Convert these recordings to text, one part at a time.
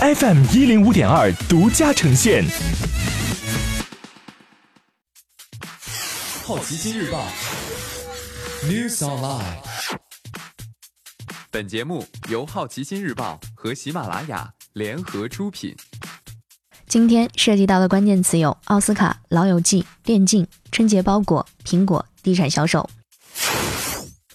FM 一零五点二独家呈现。好奇心日报 News Online。本节目由好奇心日报和喜马拉雅联合出品。今天涉及到的关键词有奥斯卡、老友记、电竞、春节包裹、苹果、地产销售。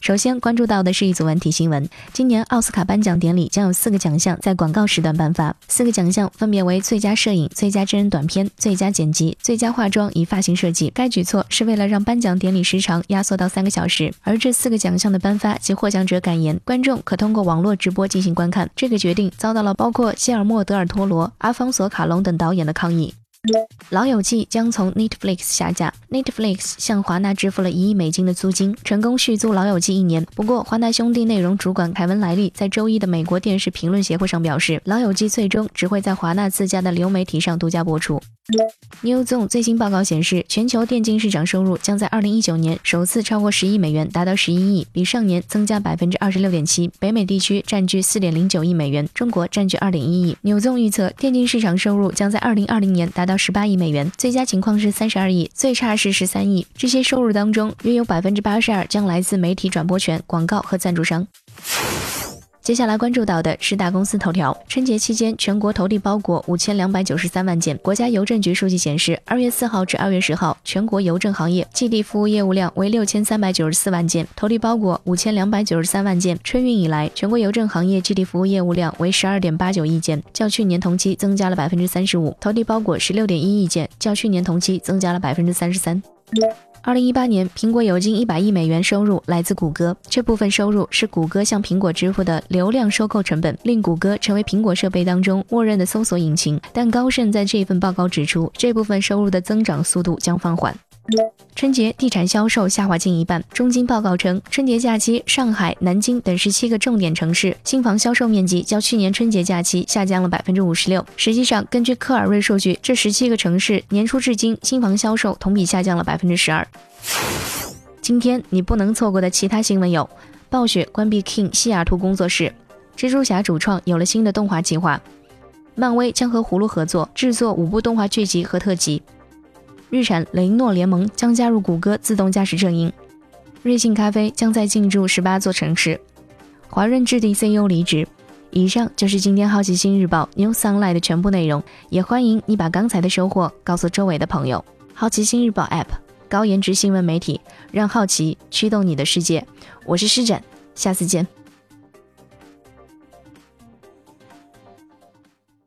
首先关注到的是一组文体新闻。今年奥斯卡颁奖典礼将有四个奖项在广告时段颁发，四个奖项分别为最佳摄影、最佳真人短片、最佳剪辑、最佳化妆与发型设计。该举措是为了让颁奖典礼时长压缩到三个小时。而这四个奖项的颁发及获奖者感言，观众可通过网络直播进行观看。这个决定遭到了包括谢尔莫·德尔托罗、阿方索·卡隆等导演的抗议。老友记将从 Netflix 下架。Netflix 向华纳支付了一亿美金的租金，成功续租老友记一年。不过，华纳兄弟内容主管凯文莱利在周一的美国电视评论协会上表示，老友记最终只会在华纳自家的流媒体上独家播出。Newzom 最新报告显示，全球电竞市场收入将在2019年首次超过十亿美元，达到十一亿，比上年增加百分之二十六点七。北美地区占据四点零九亿美元，中国占据二点一亿。Newzom 预测，电竞市场收入将在2020年达到十八亿美元，最佳情况是三十二亿，最差是十三亿。这些收入当中，约有百分之八十二将来自媒体转播权、广告和赞助商。接下来关注到的是大公司头条。春节期间，全国投递包裹五千两百九十三万件。国家邮政局数据显示，二月四号至二月十号，全国邮政行业寄递服务业务量为六千三百九十四万件，投递包裹五千两百九十三万件。春运以来，全国邮政行业寄递服务业务量为十二点八九亿件，较去年同期增加了百分之三十五。投递包裹十六点一亿件，较去年同期增加了百分之三十三。二零一八年，苹果有近一百亿美元收入来自谷歌，这部分收入是谷歌向苹果支付的流量收购成本，令谷歌成为苹果设备当中默认的搜索引擎。但高盛在这份报告指出，这部分收入的增长速度将放缓。春节地产销售下滑近一半。中金报告称，春节假期，上海、南京等十七个重点城市新房销售面积较去年春节假期下降了百分之五十六。实际上，根据科尔瑞数据，这十七个城市年初至今新房销售同比下降了百分之十二。今天你不能错过的其他新闻有：暴雪关闭 King 西雅图工作室，蜘蛛侠主创有了新的动画计划，漫威将和葫芦合作制作五部动画剧集和特辑。日产雷诺联盟将加入谷歌自动驾驶阵营，瑞幸咖啡将在进驻十八座城市，华润置地 CEO 离职。以上就是今天好奇心日报 New Sunlight 的全部内容，也欢迎你把刚才的收获告诉周围的朋友。好奇心日报 App 高颜值新闻媒体，让好奇驱动你的世界。我是施展，下次见。